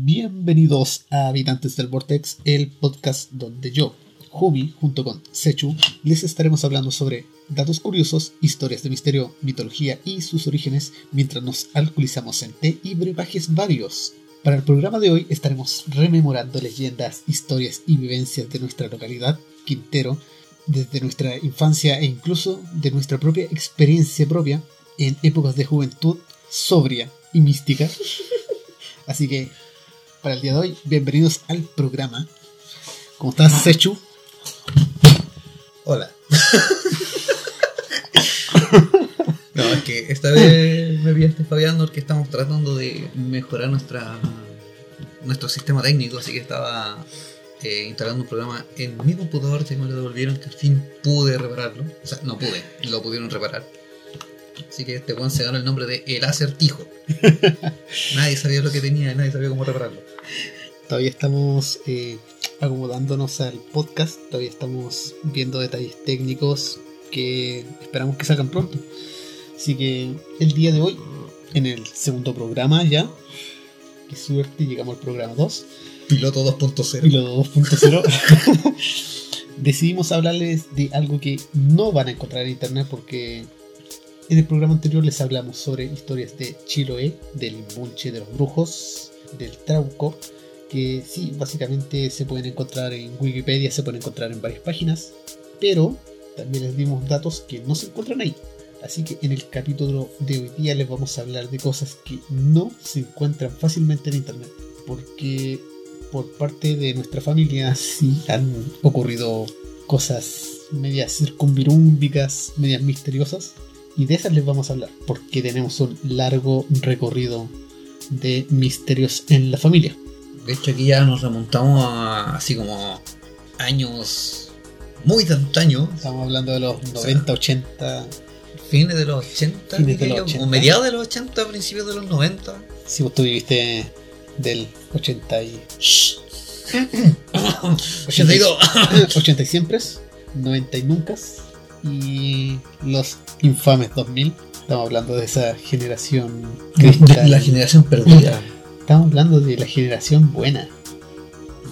Bienvenidos a Habitantes del Vortex, el podcast donde yo, Hubi, junto con Sechu, les estaremos hablando sobre datos curiosos, historias de misterio, mitología y sus orígenes mientras nos alcoholizamos en té y brebajes varios. Para el programa de hoy estaremos rememorando leyendas, historias y vivencias de nuestra localidad, Quintero, desde nuestra infancia e incluso de nuestra propia experiencia propia en épocas de juventud sobria y mística. Así que, para el día de hoy, bienvenidos al programa. ¿Cómo estás, Sechu? Hola. no, es que esta vez me vi este Fabián porque estamos tratando de mejorar nuestra nuestro sistema técnico, así que estaba eh, instalando un programa en mi computador, y me lo devolvieron que al fin pude repararlo. O sea, no pude, lo pudieron reparar. Así que este weón se ganó el nombre de El Acertijo. nadie sabía lo que tenía, nadie sabía cómo repararlo. Todavía estamos eh, acomodándonos al podcast, todavía estamos viendo detalles técnicos que esperamos que salgan pronto. Así que el día de hoy, en el segundo programa ya, qué suerte, llegamos al programa 2. Piloto 2.0. Piloto 2.0. Decidimos hablarles de algo que no van a encontrar en internet porque en el programa anterior les hablamos sobre historias de Chiloé, del Imbunche de los Brujos, del Trauco, que sí, básicamente se pueden encontrar en Wikipedia, se pueden encontrar en varias páginas, pero también les dimos datos que no se encuentran ahí. Así que en el capítulo de hoy día les vamos a hablar de cosas que no se encuentran fácilmente en internet, porque por parte de nuestra familia sí han ocurrido cosas medias circunvirúmbicas, medias misteriosas, y de esas les vamos a hablar, porque tenemos un largo recorrido de misterios en la familia. De hecho, aquí ya nos remontamos a así como años muy de antaño. Estamos hablando de los 90, 80. Fines de los 80, Fines de los yo, 80. o mediados de los 80, principios de los 90. Si vos tú viviste del 80 y... 82. 80 y siempre, 90 y nunca, y los infames 2000. Estamos hablando de esa generación cristal. la generación perdida. Estamos hablando de la generación buena.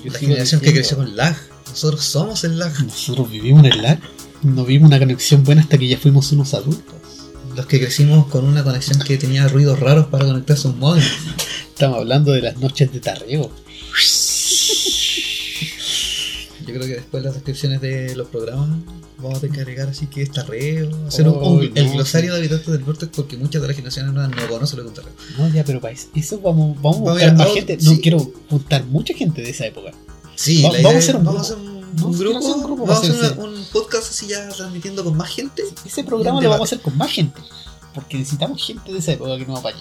Yo La generación que creció con lag. Nosotros somos el lag. Nosotros vivimos en el lag. No vimos una conexión buena hasta que ya fuimos unos adultos. Los que crecimos con una conexión que tenía ruidos raros para conectarse a un modem. Estamos hablando de las noches de tarreo. Yo creo que después las descripciones de los programas vamos a tener que agregar así que es tarreo, hacer un- Oh, un- el no, glosario sí. de habitantes del norte porque muchas de las generaciones nuevas no conocen lo que es tarreo. No, ya, pero para eso- vamos, vamos a Vamos buscar a- más vamos- gente. No quiero juntar mucha gente de esa época. Sí, Va- la vamos idea a es- hacer un vamos a grupo. hacer un, grupo, hacer un grupo vamos a hacer un podcast así ya transmitiendo con más gente. Ese programa lo vamos a hacer con más gente. Porque necesitamos gente de esa época que nos apañe.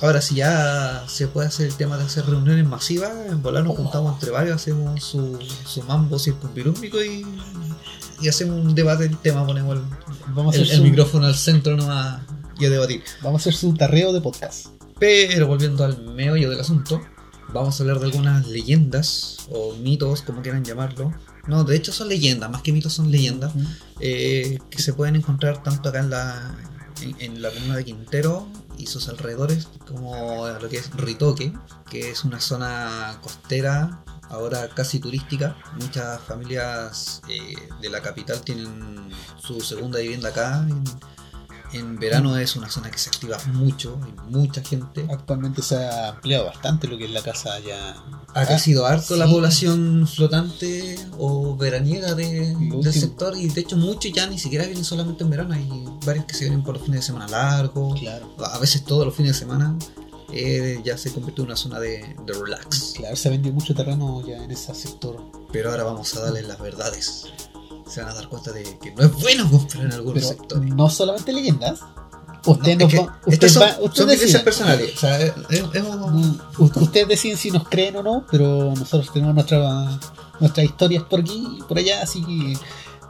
Ahora, si ya se puede hacer el tema de hacer reuniones masivas, en volar nos Oh. juntamos entre varios, hacemos su, su mambo circunvirúmico y, y hacemos un debate del tema, ponemos el, Vamos a el- hacer, el su, micrófono al centro nomás y a debatir. vamos a hacer su tarreo de podcast. Pero volviendo al meollo del asunto, vamos a hablar de algunas leyendas o mitos, como quieran llamarlo. No, de hecho son leyendas, más que mitos son leyendas, eh, que se pueden encontrar tanto acá en la, en, en la comuna de Quintero y sus alrededores, como lo que es Ritoque, que es una zona costera, ahora casi turística. Muchas familias eh, de la capital tienen su segunda vivienda acá. En, en verano es una zona que se activa mucho, hay mucha gente. Actualmente se ha ampliado bastante lo que es la casa ya. Ha crecido harto la población flotante o veraniega de- del sector y de hecho muchos ya ni siquiera vienen solamente en verano, hay varios que se vienen por los fines de semana largos, Claro. a veces todos los fines de semana eh, ya se convirtió en una zona de, de relax. Claro, se ha vendido mucho terreno ya en ese sector. Pero ahora vamos a darles las verdades. Se van a dar cuenta de que no es bueno comprar en algunos Pero sectores. no solamente leyendas. Usted No, nos es que va- usted estas son, va- usted son vivencias decida. personales. O sea, es- es- es un- u- Ustedes deciden si nos creen o no, pero nosotros tenemos nuestra, nuestras historias por aquí y por allá, así que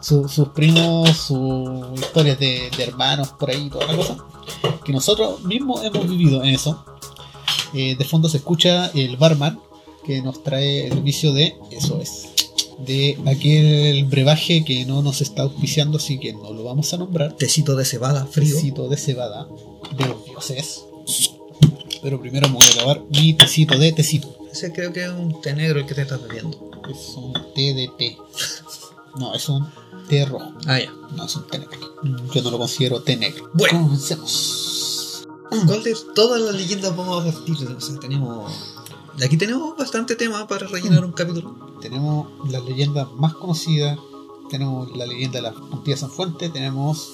su- sus primos, sus historias de, de hermanos por ahí, toda la cosa, que nosotros mismos hemos vivido en eso. Eh, de fondo se escucha el barman que nos trae el servicio de, eso es, de aquel brebaje que no nos está auspiciando, así que no lo vamos a nombrar. tecito de cebada frío. Tecito de cebada de los dioses. Pero primero me voy a lavar mi tecito de tecito. Ese creo que es un té negro el que te estás bebiendo. Es un té de té. No, es un té rojo. Ah, ya. No, es un té negro. Yo no lo considero té negro. Bueno. Comencemos. ¿Cuál de todas las leyendas vamos a partir? O sea, tenemos. Aquí tenemos bastante tema para rellenar un capítulo. Tenemos las leyendas más conocidas. Tenemos la leyenda de la puntilla San Fuente. Tenemos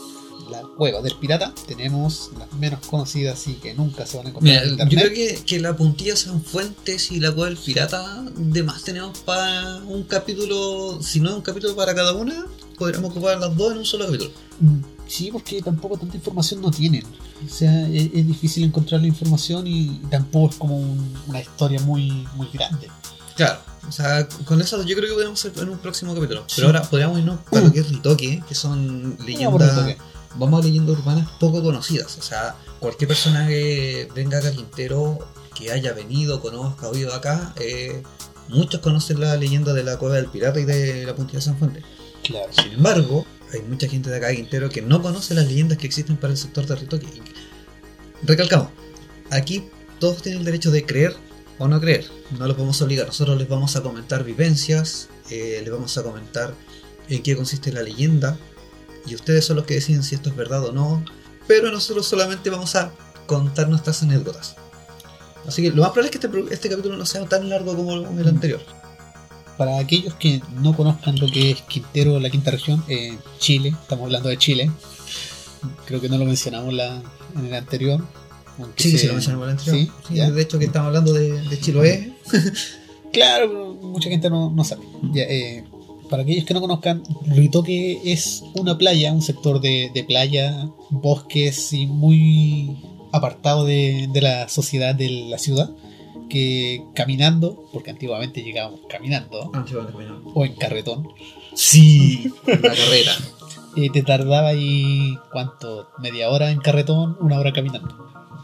la cueva del pirata. Tenemos las menos conocidas y que nunca se van a encontrar Mira, en yo internet. creo que, que la puntilla San Fuentes y la cueva del pirata, de más tenemos para un capítulo. Si no es un capítulo para cada una, podríamos ocupar las dos en un solo capítulo. Mm, Sí, porque tampoco tanta información no tienen. O sea, es, es difícil encontrar la información y tampoco es como un- una historia muy, muy grande. Claro. O sea, con eso yo creo que podemos hacer en un próximo capítulo. Sí. Pero ahora podríamos irnos para lo que es Ritoque, que son leyendas. Vamos a leyendas urbanas poco conocidas. O sea, cualquier persona que venga acá a Quintero, que haya venido, conozca, oído acá, eh, muchos conocen la leyenda de la cueva del pirata y de la puntilla de San Fuente. Claro. Sin embargo, hay mucha gente de acá de que no conoce las leyendas que existen para el sector de Ritoque. Recalcamos, aquí todos tienen el derecho de creer o no creer. No los podemos obligar. Nosotros les vamos a comentar vivencias, eh, les vamos a comentar en qué consiste la leyenda. Y ustedes son los que deciden si esto es verdad o no. Pero nosotros solamente vamos a contar nuestras anécdotas. Así que lo más probable es que este, este capítulo no sea tan largo como el anterior. Para aquellos que no conozcan lo que es Quintero, la quinta región, eh, Chile, estamos hablando de Chile. Creo que no lo mencionamos la, en el anterior. Sí, se- sí, lo mencionamos en el anterior. Sí, Sí, ya. de hecho, que estamos hablando de, de Chiloé. Claro, pero mucha gente no, no sabe. Ya, eh, para aquellos que no conozcan, Ritoque es una playa, un sector de, de playa, bosques y muy apartado de, de la sociedad de la ciudad, que caminando, porque antiguamente llegábamos caminando, o en carretón, Sí, una carrera. eh, te tardaba ahí, ¿cuánto? ¿Media hora en carretón? ¿Una hora caminando?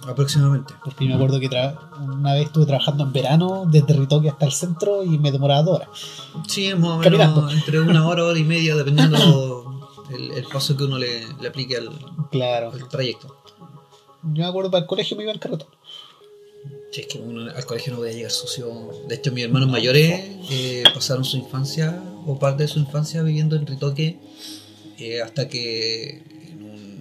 Aproximadamente. Porque yo me acuerdo que una vez estuve trabajando en verano desde Ritoque hasta el centro y me demoraba dos horas. Sí, más o menos Caminando. entre una hora, hora y media, dependiendo el, el paso que uno le, le aplique al, Claro. al trayecto. Yo me acuerdo para el colegio me iba en carretón. Sí, es que uno al colegio no podía llegar sucio. De hecho, mis hermanos mayores eh, pasaron su infancia o parte de su infancia viviendo en Ritoque eh, hasta que en un,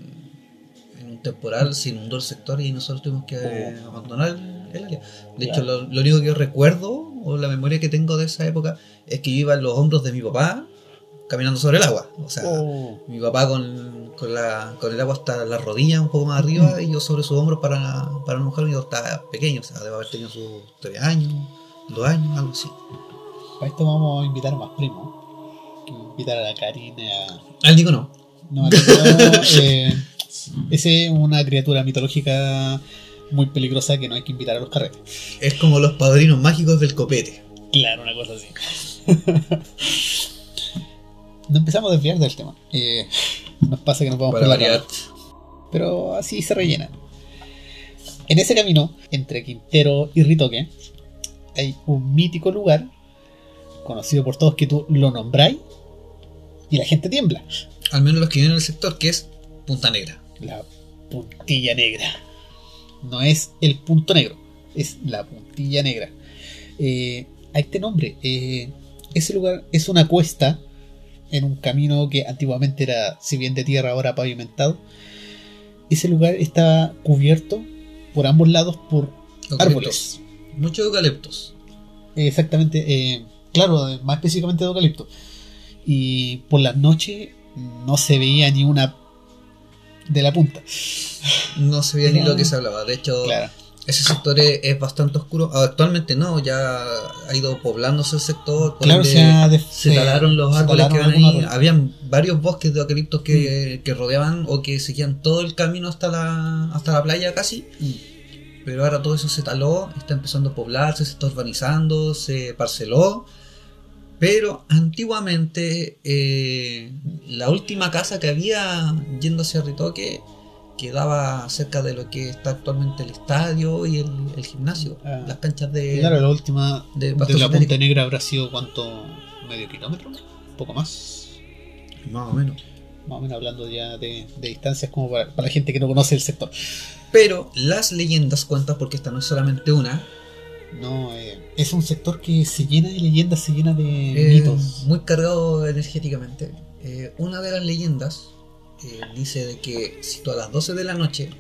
en un temporal se inundó el sector y nosotros tuvimos que eh, abandonar el área. De hecho, lo, lo único que yo recuerdo o la memoria que tengo de esa época es que yo iba en los hombros de mi papá caminando sobre el agua. O sea, Oh, mi papá con, con, la, con el agua hasta la rodilla, un poco más arriba, y yo sobre sus hombros para, para no mojarme. Yo estaba pequeño, o sea, debe haber tenido sus 3 años, 2 años, algo así. para esto vamos a invitar a más primos. Invitar a la Karina. a- Al Nico no. No, Nico, eh, ese es una criatura mitológica muy peligrosa que no hay que invitar a los carretes. Es como los padrinos mágicos del copete. Claro, una cosa así. no empezamos a desviar del tema. Eh, nos pasa que nos vamos Para por la variar. Pero así se rellena. En ese camino, entre Quintero y Ritoque, hay un mítico lugar, conocido por todos que tú lo nombráis, y la gente tiembla. Al menos los que viven en el sector, que es Punta Negra. La puntilla negra. No es el punto negro, es la puntilla negra. Eh, a este nombre, eh, ese lugar es una cuesta en un camino que antiguamente era, si bien de tierra, ahora pavimentado. Ese lugar está cubierto por ambos lados por Eucaliptos. árboles. Muchos eucaliptos. Exactamente, eh, claro, más específicamente de eucalipto. Y por las noches no se veía ni una de la punta. No se veía ni lo que se hablaba. De hecho, Claro. Ese sector es, es bastante oscuro. Actualmente no, ya ha ido poblándose el sector. Claro, se, ha def- se talaron los se árboles talaron que algunos ahí. Habían varios bosques de eucaliptos que, que rodeaban o que seguían todo el camino hasta la, hasta la playa casi. Pero ahora todo eso se taló, está empezando a poblarse, se está urbanizando, se parceló. Pero antiguamente eh, la última casa que había yendo hacia Ritoque quedaba cerca de lo que está actualmente el estadio y el, el gimnasio, Ah. las canchas de... Claro, la última de la. Punta Negra habrá sido cuánto, medio kilómetro, un poco más. Más o menos. más o menos hablando ya de, de distancias como para, para la gente que no conoce el sector. Pero las leyendas cuentan porque esta no es solamente una. No, eh, es un sector que se llena de leyendas, se llena de eh, mitos. muy cargado energéticamente. Eh, una de las leyendas eh, dice de que si tú a las 12 de la noche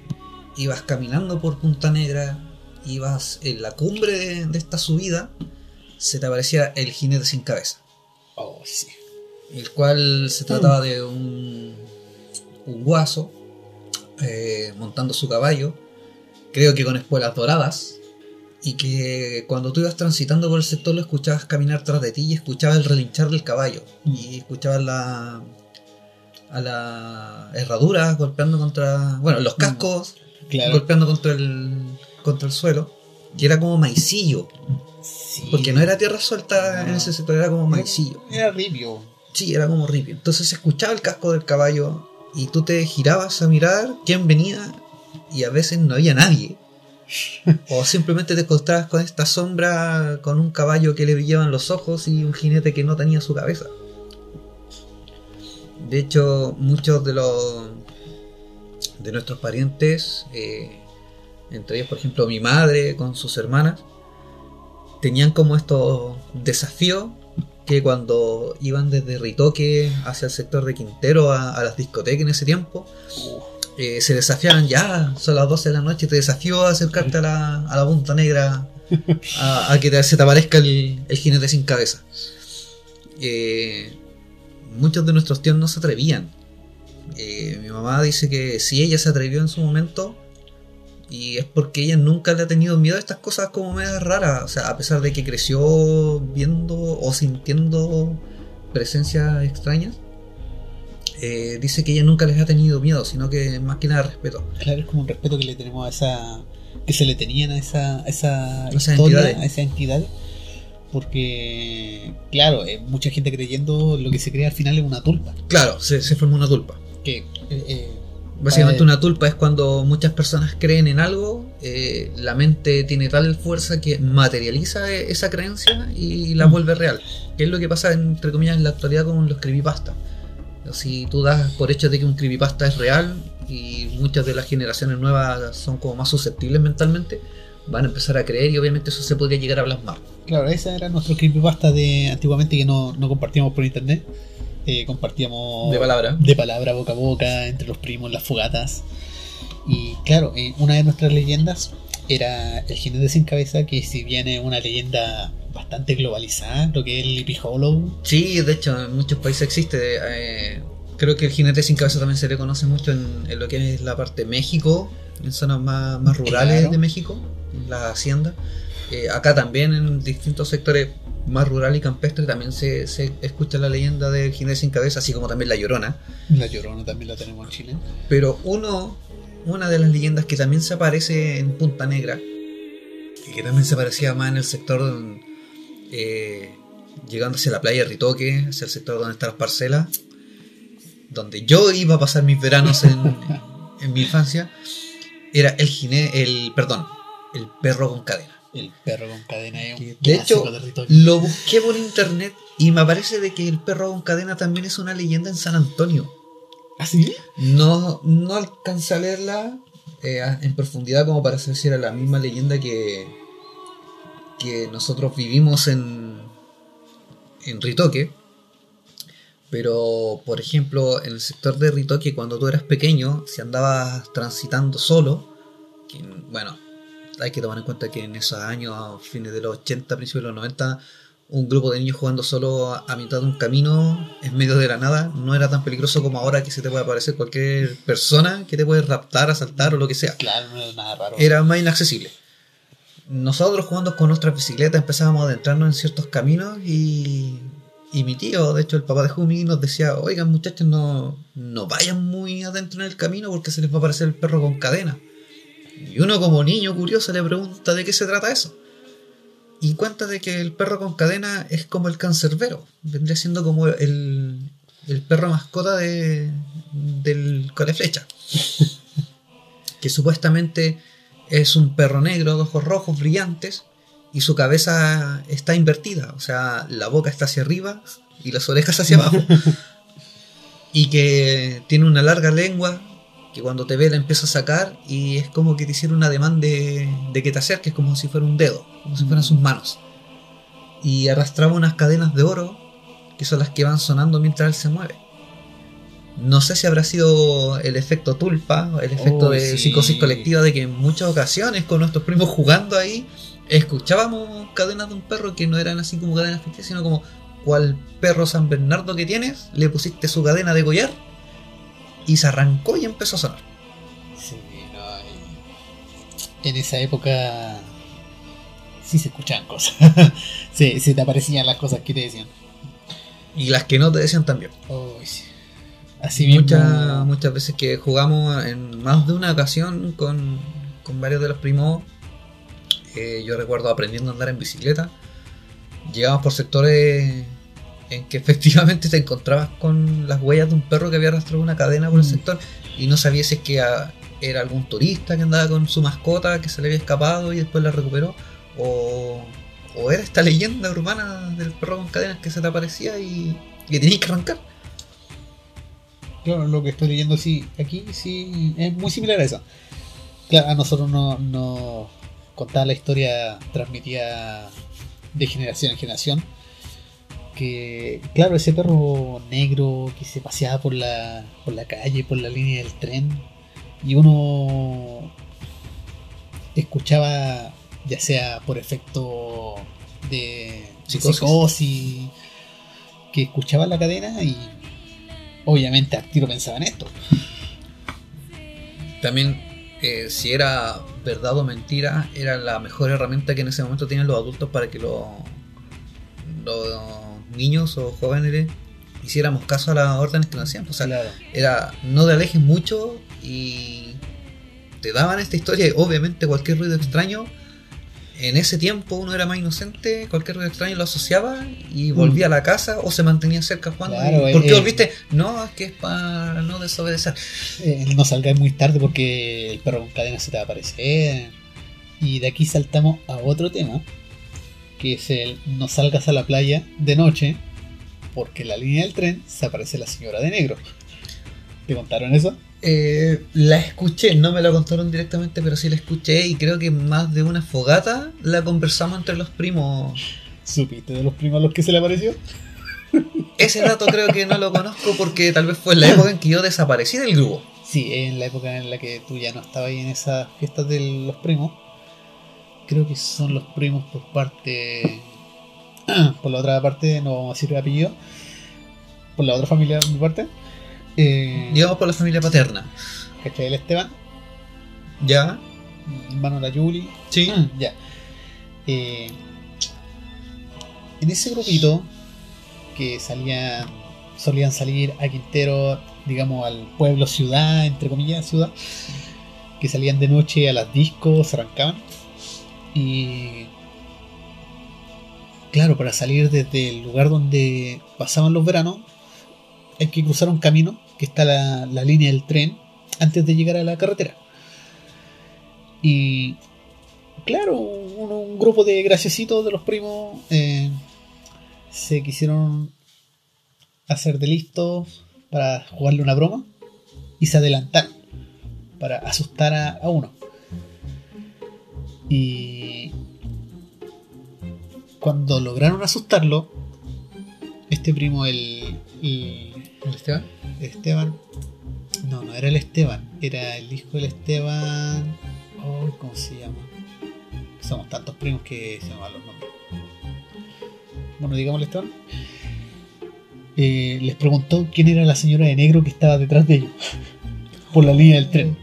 ibas caminando por Punta Negra, ibas en la cumbre de, de esta subida, se te aparecía el jinete sin cabeza. Oh, sí. el cual se trataba de un, un guaso eh, montando su caballo, creo que con espuelas doradas, y que cuando tú ibas transitando por el sector lo escuchabas caminar tras de ti y escuchabas el relinchar del caballo, y escuchabas la, a la herradura golpeando contra, bueno, los cascos Claro. golpeando contra el, contra el suelo, y era como maicillo, Sí. porque no era tierra suelta en No. ese sector, era como maicillo. Era ripio. Sí, era como ripio. Entonces se escuchaba el casco del caballo y tú te girabas a mirar quién venía y a veces no había nadie. O simplemente te encontrabas con esta sombra, con un caballo que le brillaban los ojos y un jinete que no tenía su cabeza. De hecho, muchos de los de nuestros parientes, eh, entre ellos por ejemplo mi madre con sus hermanas, tenían como estos desafíos que cuando iban desde Ritoque hacia el sector de Quintero a, las discotecas en ese tiempo, eh, se desafiaban ya, son las 12 de la noche, te desafío a acercarte a la, a la punta negra, a, a que te- se te aparezca el, el jinete sin cabeza. Eh, muchos de nuestros tíos no se atrevían. Eh, mi mamá dice que si ella se atrevió en su momento, y es porque ella nunca le ha tenido miedo a estas cosas como medias raras. O sea, a pesar de que creció viendo o sintiendo presencias extrañas, eh, dice que ella nunca les ha tenido miedo, sino que más que nada respeto. Claro, es como un respeto que le tenemos a esa. que se le tenían a esa, a esa Esas historia, entidades. a esa entidad. Porque, claro, eh, mucha gente creyendo lo que se crea al final es una tulpa. Claro, se, se forma una tulpa. Que, eh, eh, Básicamente una tulpa es cuando muchas personas creen en algo, eh, la mente tiene tal fuerza que materializa esa creencia y la Mm. vuelve real. Que es lo que pasa entre comillas en la actualidad con los creepypasta. Si tú das por hecho de que un creepypasta es real y muchas de las generaciones nuevas son como más susceptibles mentalmente, van a empezar a creer y obviamente eso se podría llegar a plasmar. Claro, esa era nuestro creepypasta de antiguamente que no, no compartíamos por internet. Eh, compartíamos De palabra. de palabra boca a boca, entre los primos, las fogatas. Y claro, eh, una de nuestras leyendas era el jinete sin cabeza, que si bien es una leyenda bastante globalizada, lo que es el Sleepy Hollow. Sí, de hecho, en muchos países existe. eh, creo que el jinete sin cabeza también se le conoce mucho en, en lo que es la parte de México, en zonas más, más rurales Claro. de México, en la hacienda. Eh, acá también en distintos sectores más rurales y campestres también se, se escucha la leyenda del jinete sin cabeza, así como también la llorona. La Llorona también la tenemos en Chile. Pero uno, una de las leyendas que también se aparece en Punta Negra, y que también se aparecía más en el sector eh, llegando hacia la playa de Ritoque, hacia el sector donde están las parcelas, donde yo iba a pasar mis veranos en, en mi infancia, era el gine, el perdón, el perro con cadena. El perro con cadena es un De hecho. Lo busqué por internet y me aparece de que el perro con cadena también es una leyenda en San Antonio. ¿Ah, sí? No, no alcancé a leerla eh, en profundidad como para saber si era la misma leyenda que, que nosotros vivimos en, en Ritoque. Pero, por ejemplo, en el sector de Ritoque, cuando tú eras pequeño, si andabas transitando solo, que, bueno, hay que tomar en cuenta que en esos años, fines de los 80, principios de los 90, un grupo de niños jugando solo a, a mitad de un camino en medio de la nada no era tan peligroso como ahora que se te puede aparecer cualquier persona que te puede raptar, asaltar o lo que sea. Claro, no era nada raro. Era más inaccesible. Nosotros jugando con nuestras bicicletas empezábamos a adentrarnos en ciertos caminos y, y mi tío, de hecho el papá de Jumi, nos decía, oigan muchachos, no, no vayan muy adentro en el camino porque se les va a aparecer el perro con cadena. Y uno como niño curioso le pregunta de qué se trata eso. Y cuenta de que el perro con cadena es como el cancerbero. Vendría siendo como el, el perro mascota de, del flecha Que supuestamente es un perro negro de ojos rojos brillantes y su cabeza está invertida. O sea, la boca está hacia arriba y las orejas hacia abajo. y que tiene una larga lengua que cuando te ve la empieza a sacar y es como que te hiciera una demanda de, de que te acerques como si fuera un dedo, como si fueran sus manos. Y arrastraba unas cadenas de oro que son las que van sonando mientras él se mueve. No sé si habrá sido el efecto tulpa, el efecto Oh, de sí. psicosis colectiva de que en muchas ocasiones con nuestros primos jugando ahí escuchábamos cadenas de un perro que no eran así como cadenas ficticias, sino como cual perro San Bernardo que tienes, le pusiste su cadena de collar y se arrancó y empezó a sonar. Sí, no, y en esa época sí se escuchaban cosas. sí, se te aparecían las cosas que te decían. Y las que no te decían también. Uy, sí. Así mismo. muchas, muchas veces que jugamos en más de una ocasión con, con varios de los primos. eh, yo recuerdo aprendiendo a andar en bicicleta. Llegamos por sectores en que efectivamente te encontrabas con las huellas de un perro que había arrastrado una cadena por el Mm. sector y no sabías si es que ah, era algún turista que andaba con su mascota que se le había escapado y después la recuperó o, o era esta leyenda urbana del perro con cadenas que se te aparecía y, y que tenías que arrancar. Claro, lo que estoy leyendo sí, aquí sí es muy similar a eso. Claro, a nosotros no, no contaba la historia transmitida de generación en generación. Claro, ese perro negro que se paseaba por la, por la calle, por la línea del tren, y uno escuchaba, ya sea por efecto de Psicosis. que escuchaba la cadena y obviamente al tiro pensaba en esto. También, eh, si era verdad o mentira, era la mejor herramienta que en ese momento tienen los adultos para que los niños o jóvenes hiciéramos caso a las órdenes que nos hacían. O sea, Claro. era no te alejes mucho y te daban esta historia y obviamente cualquier ruido extraño. En ese tiempo uno era más inocente, cualquier ruido extraño lo asociaba y volvía a la casa o se mantenía cerca jugando. Claro, ¿Por qué eh, volviste? No, es que es para no desobedecer. Eh, no salgáis muy tarde porque el perro con cadena se te va a aparecer. Y de aquí saltamos a otro tema, que es el no salgas a la playa de noche porque en la línea del tren se aparece la señora de negro. ¿Te contaron eso? Eh, la escuché, no me la contaron directamente, pero sí la escuché y creo que más de una fogata la conversamos entre los primos. ¿Supiste de los primos a los que se le apareció? Ese dato creo que no lo conozco porque tal vez fue en la época en que yo desaparecí del grupo. Sí, en la época en la que tú ya no estabas ahí en esas fiestas de los primos. Creo que son los primos por parte. Por la otra parte, no vamos a decir apellido. Por la otra familia de mi parte. Eh, Digamos por la familia paterna. ¿Cachai? El Esteban, ¿Ya? mi hermano la Yuli. Sí. Ah, ya. Eh, en ese grupito que salían, solían salir a Quintero, digamos al pueblo ciudad, entre comillas ciudad, que salían de noche a las discos, se arrancaban. Y claro, para salir desde el lugar donde pasaban los veranos, hay que cruzar un camino que está la, la línea del tren antes de llegar a la carretera. Y claro, un, un grupo de graciositos de los primos eh, se quisieron hacer de listos para jugarle una broma y se adelantaron para asustar a, a uno. Y cuando lograron asustarlo, este primo, el, el- ¿El Esteban? Esteban. No, no era el Esteban, era el hijo del Esteban. Oh, ¿Cómo se llama? Somos tantos primos que se me van los nombres. Bueno, digamos el Esteban. Eh, les preguntó quién era la señora de negro que estaba detrás de ellos. Por la línea del tren.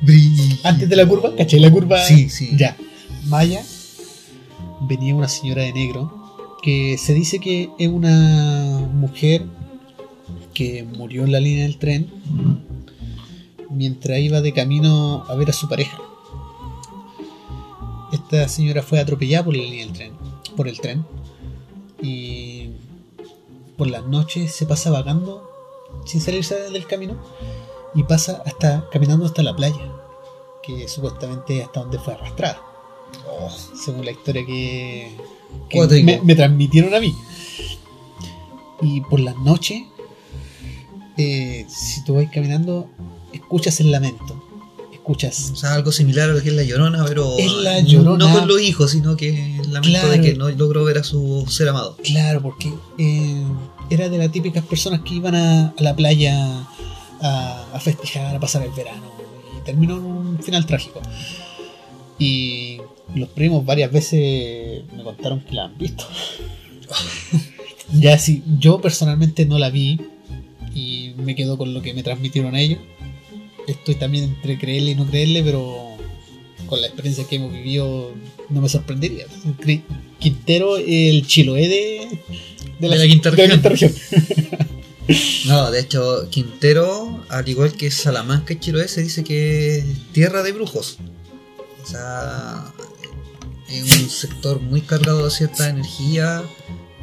Antes de la curva, ¿cachai? La curva. Sí, sí. Ya. Maya. Venía una señora de negro. Que se dice que es una mujer que murió en la línea del tren mientras iba de camino a ver a su pareja. Esta señora fue atropellada por la línea del tren, por el tren, y por las noches se pasa vagando sin salirse del camino y pasa hasta caminando hasta la playa, que supuestamente es hasta donde fue arrastrada, Oh, según la historia que, me, me transmitieron a mí. Y por las noches eh, si tú vas caminando, escuchas el lamento. Escuchas. O sea, algo similar a lo que es la llorona, pero Es la Llorona. no con los hijos, sino que el lamento Claro. de que no logró ver a su ser amado. Claro, porque eh, era de las típicas personas que iban a, a la playa a, a festejar, a pasar el verano. Y terminó en un final trágico. Y los primos varias veces me contaron que la han visto. ya sí, yo personalmente no la vi y me quedo con lo que me transmitieron ellos. Estoy también entre creerle y no creerle, pero con la experiencia que hemos vivido no me sorprendería. Quintero, el Chiloé de, De la quinta región. región. No, de hecho, Quintero, al igual que Salamanca y Chiloé, se dice que es tierra de brujos. O sea, es un sector muy cargado de cierta energía.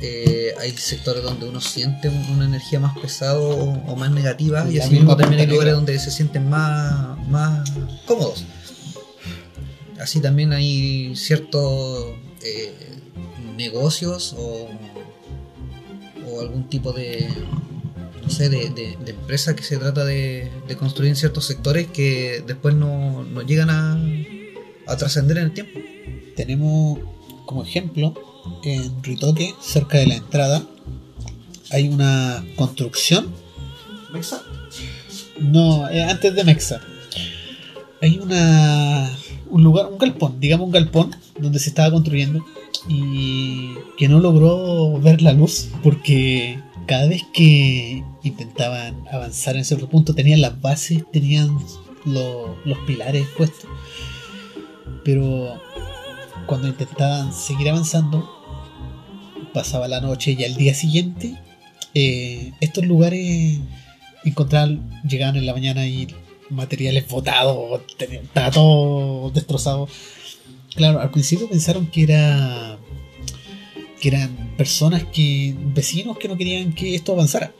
eh, hay sectores donde uno siente un- una energía más pesada o, o más negativa, y La así mismo también hay lugares Negra. donde se sienten más, más cómodos. Así también hay ciertos eh, negocios o, o algún tipo de, no sé, de, de- de empresa que se trata de, de construir en ciertos sectores que después no, no llegan a, a trascender en el tiempo. Tenemos como ejemplo en Ritoque, cerca de la entrada, hay una construcción. No, eh, antes de Mexa. Hay una un lugar, un galpón, digamos un galpón donde se estaba construyendo y que no logró ver la luz porque cada vez que intentaban avanzar en cierto punto tenían las bases, tenían lo- los pilares puestos, pero cuando intentaban seguir avanzando pasaba la noche y al día siguiente eh, estos lugares encontraban, llegaban en la mañana y materiales botados, estaba todo destrozado. Claro, al principio pensaron que era que eran personas que vecinos que no querían que esto avanzara.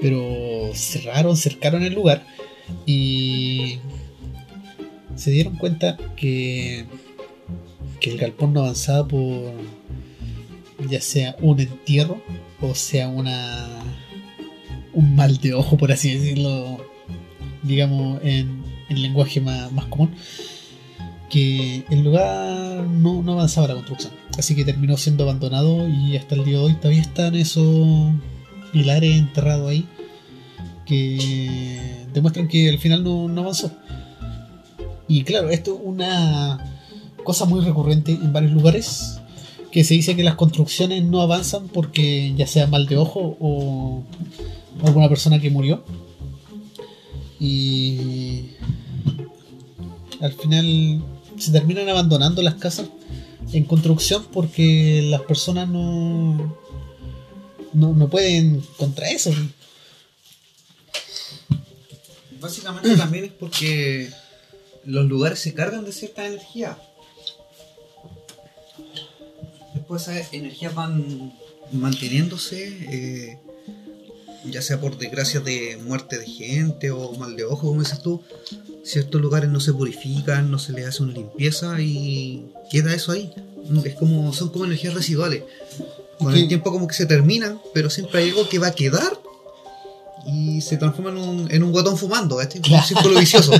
Pero cerraron, cercaron el lugar y se dieron cuenta que que el galpón no avanzaba por ya sea un entierro o sea una un mal de ojo por así decirlo digamos en, en lenguaje más, más común que el lugar no, no avanzaba la construcción. Así que terminó siendo abandonado y hasta el día de hoy todavía están esos pilares enterrados ahí que demuestran que al final no, no avanzó. Y claro esto es una cosa muy recurrente en varios lugares que se dice que las construcciones no avanzan porque ya sea mal de ojo o alguna persona que murió y al final se terminan abandonando las casas en construcción porque las personas no no, no pueden contra eso Básicamente también es porque los lugares se cargan de cierta energía. Después esas energías van manteniéndose, eh, ya sea por desgracia de muerte de gente o mal de ojo, como dices tú. Ciertos lugares no se purifican, no se les hace una limpieza y queda eso ahí. Es como, son como energías residuales. Con el tiempo como que se terminan, pero siempre hay algo que va a quedar y se transforma en un, en un guatón fumando, ¿cachai? Un círculo vicioso.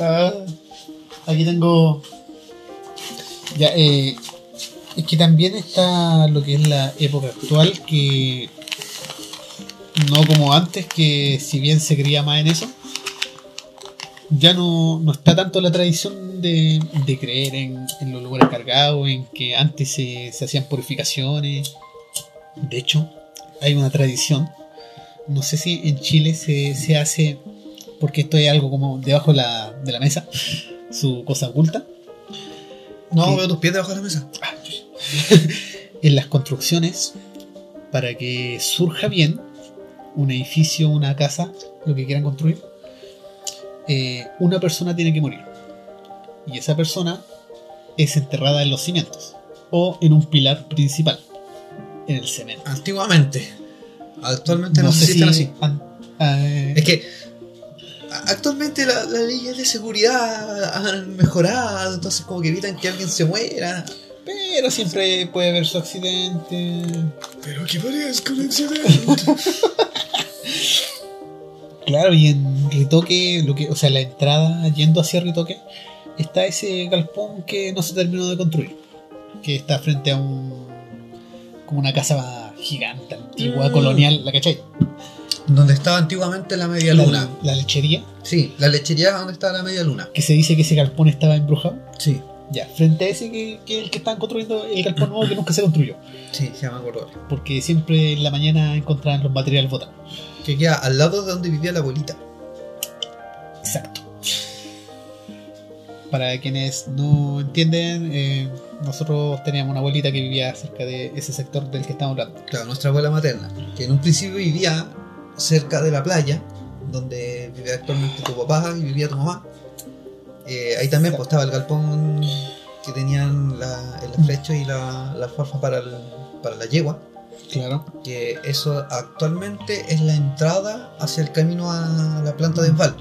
Aquí tengo. Ya, eh, es que también está lo que es la época actual, que no como antes, que si bien se creía más en eso, ya no, no está tanto la tradición de, de creer en, en los lugares cargados, en que antes se, se hacían purificaciones. De hecho, hay una tradición, no sé si en Chile se, se hace porque esto es algo como debajo de la, de la mesa, su cosa oculta. No, veo tus pies debajo de la mesa. En las construcciones, para que surja bien un edificio, una casa, lo que quieran construir, eh, una persona tiene que morir. Y esa persona es enterrada en los cimientos o en un pilar principal, en el cemento. Antiguamente. Actualmente no, sé si están así. an- eh, Es que actualmente la- las leyes de seguridad han mejorado, entonces como que evitan que alguien se muera. Pero siempre puede haber su accidente. Pero que parezca un accidente. Claro, y en Ritoque, lo que, o sea, la entrada yendo hacia Ritoque, está ese galpón que no se terminó de construir. Que está frente a un. como una casa gigante, antigua, Mm. colonial, ¿la cachai? Donde estaba antiguamente la media La, luna. la lechería, Sí, la lechería donde estaba la media luna. que se dice que ese galpón estaba embrujado. Sí, Ya, frente a ese que, que el que estaban construyendo el galpón nuevo que nunca se construyó. sí, ya me acuerdo. Porque siempre en la mañana encontraban los materiales botados. Que queda al lado de donde vivía la abuelita. Exacto. Para quienes no entienden, eh, nosotros teníamos una abuelita que vivía cerca de ese sector del que estamos hablando. Claro, nuestra abuela materna. Que en un principio vivía cerca de la playa, donde vive actualmente tu papá y vivía tu mamá. Eh, ahí también pues, estaba el galpón que tenían la, el estrecho y la, la alfalfa para, el- para la yegua. Claro. Que eso actualmente es la entrada hacia el camino a la planta de Enval.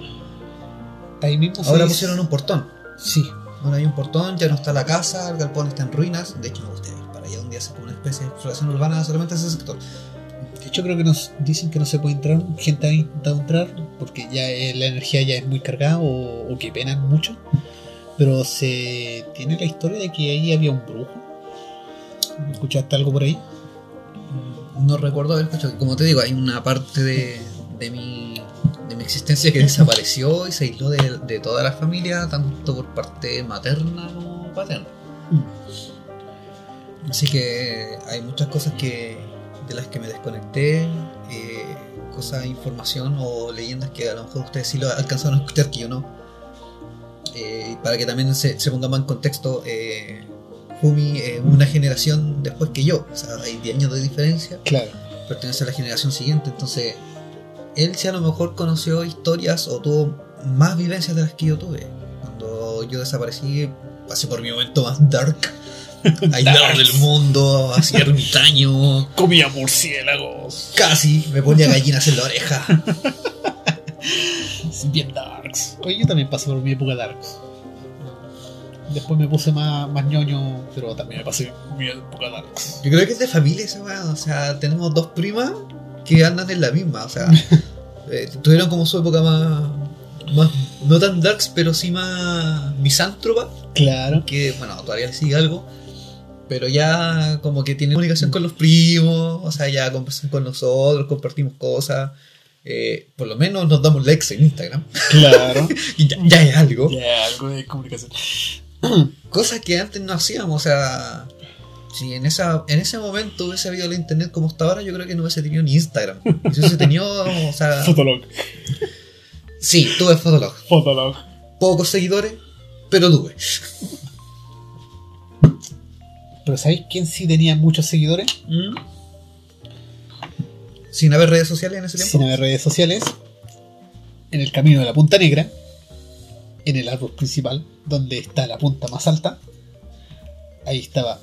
Ahí mismo Ahora pusieron un portón. Sí, Ahora hay un portón, ya no está la casa, el galpón está en ruinas. De hecho, me gustaría ir para allá un día hacer como una especie de exploración urbana solamente a ese sector. De hecho creo que nos dicen que no se puede entrar, gente ha intentado entrar porque ya eh, la energía ya es muy cargada o, o que penan mucho. Pero se tiene la historia de que ahí había un brujo. ¿Escuchaste algo por ahí? No recuerdo haber escuchado. Como te digo, hay una parte de, de mi, de mi existencia que desapareció y se aisló de, de toda la familia, tanto por parte materna como paterna. Así que hay muchas cosas que de las que me desconecté, eh, cosas, información o leyendas que a lo mejor ustedes sí lo alcanzaron a escuchar que yo no. Eh, para que también se, se ponga más en contexto, eh, Fumi es una generación después que yo, o sea, hay 10 años de diferencia, Claro. pertenece a la generación siguiente, entonces él sí a lo mejor conoció historias o tuvo más vivencias de las que yo tuve. Cuando yo desaparecí, pasé por mi momento más dark, aislado del mundo, así ermitaño, Comía murciélagos. casi me ponía gallinas en la oreja. Bien darks. Oye, yo también pasé por mi época darks. Después me puse más, más ñoño, pero también me pasé mi época darks. Yo creo que es de familia esa weá, o sea, tenemos dos primas que andan en la misma, o sea, eh, tuvieron como su época más, más, no tan darks, pero sí más misántropa, Claro. que bueno, todavía le sigue algo, pero ya como que tienen comunicación con los primos, o sea, ya conversan con nosotros, compartimos cosas, eh, por lo menos nos damos likes en Instagram, Claro. y ya, ya es algo. ya, algo de comunicación. Cosas que antes no hacíamos, o sea, si en, esa, en ese momento hubiese habido el internet como está ahora, yo creo que no hubiese tenido ni Instagram. Y si hubiese tenido, o sea, Fotolog. sí, tuve Fotolog. Fotolog. Pocos seguidores, pero tuve. Pero ¿sabéis quién sí tenía muchos seguidores? Sin haber redes sociales en ese tiempo. Sin haber redes sociales. En el camino de la Punta Negra. En el árbol principal, donde está la punta más alta. Ahí estaba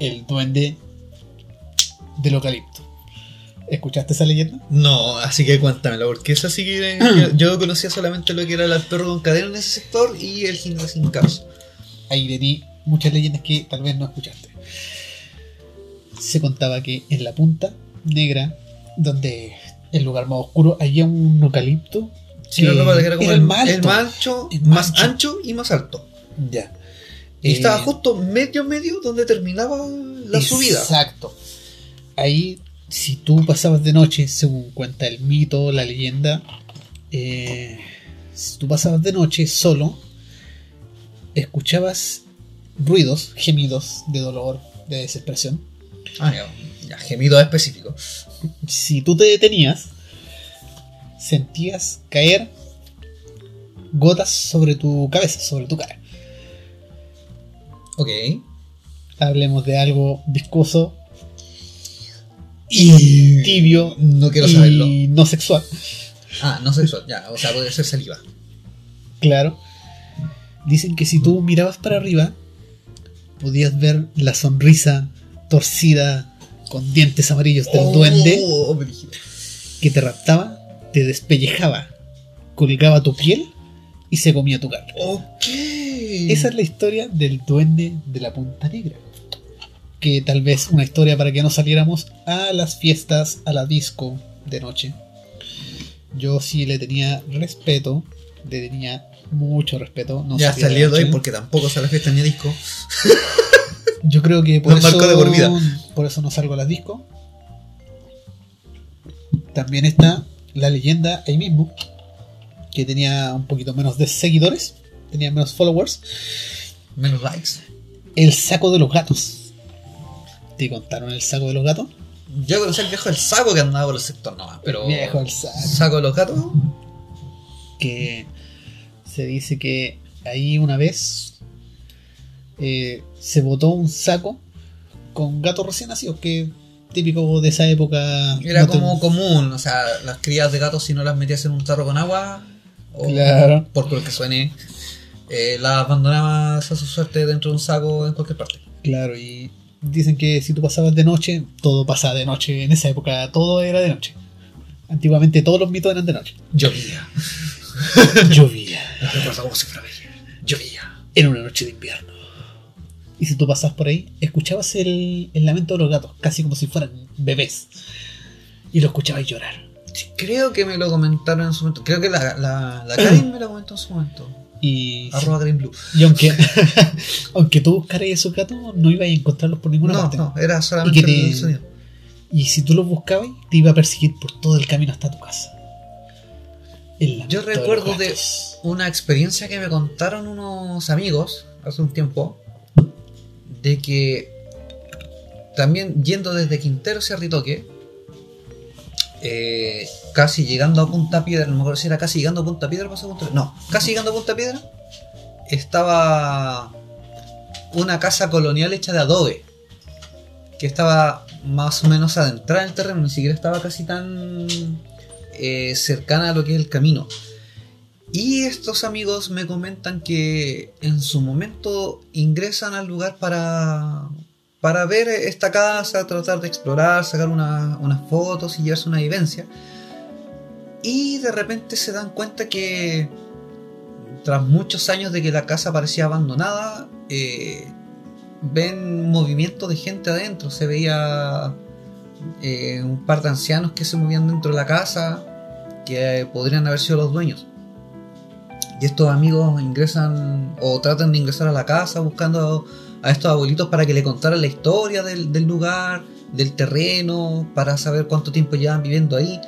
el duende del eucalipto. ¿Escuchaste esa leyenda? No, así que cuéntamelo, porque esa sí que yo conocía solamente lo que era el perro con cadena en ese sector y el jinete sin caos. ahí tení muchas leyendas que tal vez no escuchaste. Se contaba que en la punta negra, donde el lugar más oscuro, había un eucalipto. Sí, me acuerdo que era como era el, más el más ancho, El más más ancho y más alto. Ya. Y Eh, estaba justo medio medio donde terminaba la subida. Exacto. Ahí, si tú pasabas de noche, según cuenta el mito, la leyenda, eh, si tú pasabas de noche solo, escuchabas ruidos, gemidos de dolor, de desesperación. Ah, ya, gemido específico. Si tú te detenías, sentías caer gotas sobre tu cabeza, sobre tu cara. Ok. Hablemos de algo viscoso, Y tibio No quiero y saberlo. no sexual. Ah, no sexual, ya, o sea, puede ser saliva. Claro. Dicen que si tú mirabas para arriba, podías ver la sonrisa torcida con dientes amarillos del duende Oh, brígido. que te raptaba, te despellejaba, colgaba tu piel y se comía tu carne. Ok. Esa es la historia del duende de la Punta Negra. que tal vez una historia para que no saliéramos a las fiestas, a la disco de noche. Yo sí le tenía respeto, le tenía mucho respeto. No ya día de hoy porque tampoco sale la fiesta ni a disco. Yo creo que por Nos eso, de por vida. por eso no salgo a las discos. También está la leyenda ahí mismo, que tenía un poquito menos de seguidores, tenía menos followers. Menos likes. El saco de los gatos. ¿Te contaron el saco de los gatos? Yo conocí al viejo del saco que andaba por el sector nomás, pero. Viejo el saco. Saco de los gatos. que se dice que ahí una vez eh, se botó un saco con gatos recién nacidos, que típico de esa época. Era no te- como común, o sea, las crías de gatos si no las metías en un tarro con agua, o Claro. por lo que suene, eh, las abandonabas a su suerte dentro de un saco en cualquier parte. Claro, y dicen que si tú pasabas de noche, todo pasaba de noche. En esa época todo era de noche. Antiguamente todos los mitos eran de noche. Llovía. Llovía. Llovía. Era una noche de invierno. Y si tú pasabas por ahí, escuchabas el, el lamento de los gatos, casi como si fueran bebés. Y lo escuchabas llorar. Sí, creo que me lo comentaron en su momento. Creo que la, la, la Karin me lo comentó en su momento. Y, Arroba Green Blue. y aunque, aunque tú buscaras esos gatos, no ibas a encontrarlos por ninguna No, parte. no, era solamente Y que te- el sonido. Y si tú los buscabas, te iba a perseguir por todo el camino hasta tu casa. Yo recuerdo de una experiencia que me contaron unos amigos hace un tiempo. De que también yendo desde Quintero hacia Ritoque, eh, casi llegando a Punta Piedra, no me acuerdo si era casi llegando a Punta Piedra, pasó a Punta no, casi llegando a Punta Piedra, estaba una casa colonial hecha de adobe, que estaba más o menos adentrada en el terreno, ni siquiera estaba casi tan eh, cercana a lo que es el camino. Y estos amigos me comentan que en su momento ingresan al lugar para, para ver esta casa, tratar de explorar, sacar una- unas fotos y llevarse una vivencia. Y de repente se dan cuenta que tras muchos años de que la casa parecía abandonada, eh, ven movimiento de gente adentro. Se veía eh, un par de ancianos que se movían dentro de la casa, que podrían haber sido los dueños. Y estos amigos ingresan o tratan de ingresar a la casa buscando a estos abuelitos para que le contaran la historia del, lugar, del terreno, para saber cuánto tiempo llevan viviendo ahí.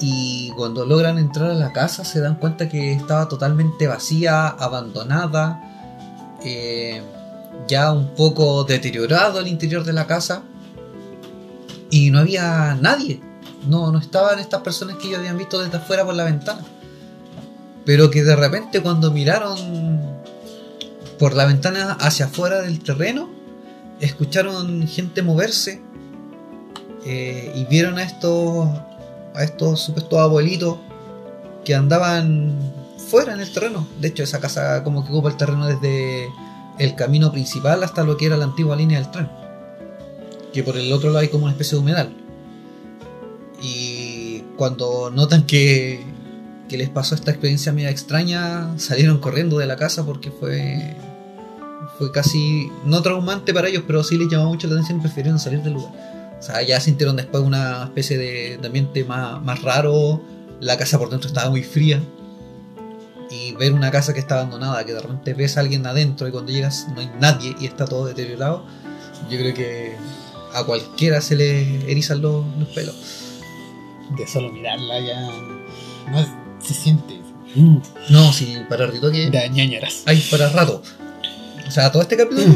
Y cuando logran entrar a la casa se dan cuenta que estaba totalmente vacía, abandonada, eh, ya un poco deteriorado el interior de la casa. Y no había nadie. No, no estaban estas personas que ellos habían visto desde afuera por la ventana. Pero que de repente cuando miraron por la ventana hacia afuera del terreno, escucharon gente moverse eh, y vieron a estos, a estos supuestos abuelitos que andaban fuera en el terreno. De hecho, esa casa como que ocupa el terreno desde el camino principal hasta lo que era la antigua línea del tren. Que por el otro lado hay como una especie de humedal. Y cuando notan que, que les pasó esta experiencia media extraña, salieron corriendo de la casa porque fue, fue casi, no traumante para ellos, pero sí les llamó mucho la atención y prefirieron salir del lugar. O sea, ya sintieron después una especie de, de ambiente más, más raro, la casa por dentro estaba muy fría. Y ver una casa que está abandonada, que de repente ves a alguien adentro y cuando llegas no hay nadie y está todo deteriorado, yo creo que a cualquiera se le erizan los, los pelos. De solo mirarla ya. No se siente. Uh, No, si para Ritoque da ñañaras. hay para rato. O sea, todo este capítulo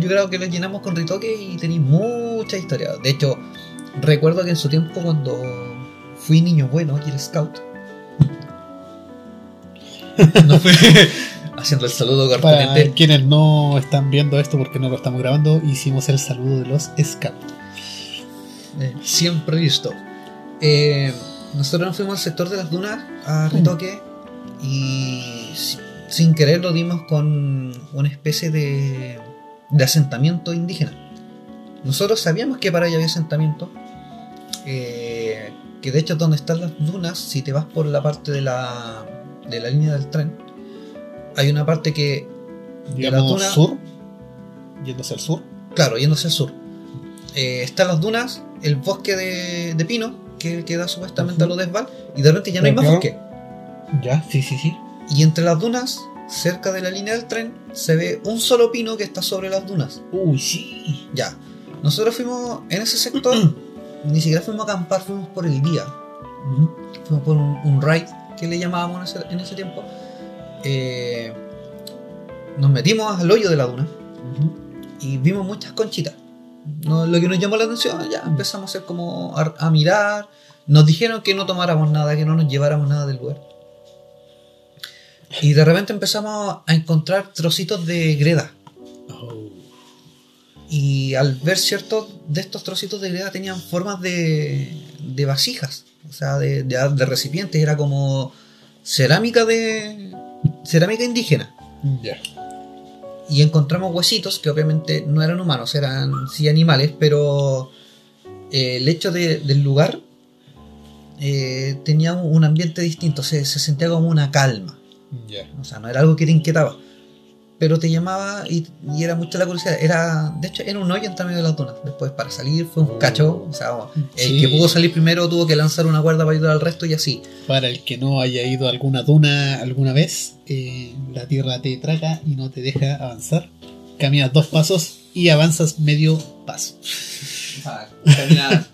yo creo que lo llenamos con Ritoque y tenéis mucha historia. De hecho, recuerdo que en su tiempo cuando fui niño bueno y el scout, no fue haciendo el saludo Para correspondiente. quienes no están viendo esto porque no lo estamos grabando, hicimos el saludo de los scouts. Eh, siempre listo. Eh, nosotros nos fuimos al sector de las dunas a Ritoque y si- sin querer lo dimos con una especie de, de asentamiento indígena. Nosotros sabíamos que para allá había asentamiento, eh, que de hecho donde están las dunas, si te vas por la parte de la, de la línea del tren, hay una parte que, Digamos duna- sur, yendo hacia el sur. claro, yéndose al sur, eh, están las dunas, el bosque de, de pino, que, que da supuestamente a lo desval, y de repente ya no hay más bosque. Ya, sí, sí, sí. Y entre las dunas, cerca de la línea del tren, se ve un solo pino que está sobre las dunas. Uy, sí. Ya. Nosotros fuimos en ese sector, ni siquiera fuimos a acampar, fuimos por el día. Fuimos por un, un ride que le llamábamos en ese, en ese tiempo. Eh, nos metimos al hoyo de la duna y vimos muchas conchitas. No, lo que nos llamó la atención, ya empezamos a hacer como a, a mirar. Nos dijeron que no tomáramos nada, que no nos lleváramos nada del lugar. Y de repente empezamos a encontrar trocitos de greda. Oh. Y al ver ciertos de estos trocitos de greda tenían formas de, de vasijas, o sea, de, de, de recipientes. Era como cerámica de cerámica indígena. Y encontramos huesitos que obviamente no eran humanos, eran sí animales, pero eh, el hecho de- del lugar eh, tenía un ambiente distinto, se, se sentía como una calma. O sea, no era algo que te inquietaba. Pero te llamaba y, y era mucha la curiosidad. Era, de hecho, era un hoyo entre medio de las dunas. Después, para salir, fue un cacho. O sea, el Sí. que pudo salir primero tuvo que lanzar una cuerda para ayudar al resto y así. Para el que no haya ido a alguna duna alguna vez, eh, la tierra te traga y no te deja avanzar. Caminas dos pasos y avanzas medio paso. O sea, caminar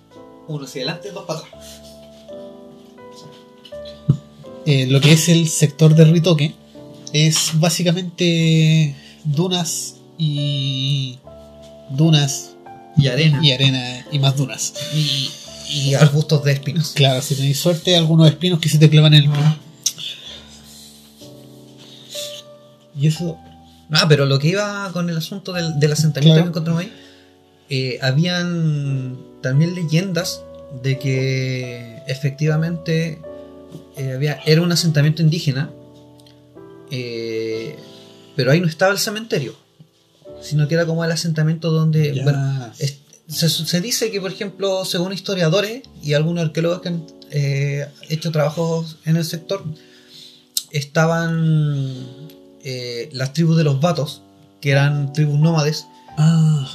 uno hacia adelante, dos para atrás. Eh, lo que es el sector de Ritoque es básicamente dunas y dunas Y arena. y arena y más dunas. Y, y arbustos de espinos. Claro, si tenéis suerte, algunos espinos que se te clavan en el pie. Y eso, Ah, pero lo que iba con el asunto del, del asentamiento Claro. que encontramos ahí, eh, habían también leyendas de que efectivamente eh, había, era un asentamiento indígena, eh, pero ahí no estaba el cementerio, sino que era como el asentamiento donde... bueno, es- se, se dice que, por ejemplo, según historiadores y algunos arqueólogos que han eh, hecho trabajos en el sector, estaban eh, las tribus de los vatos, que eran tribus nómades,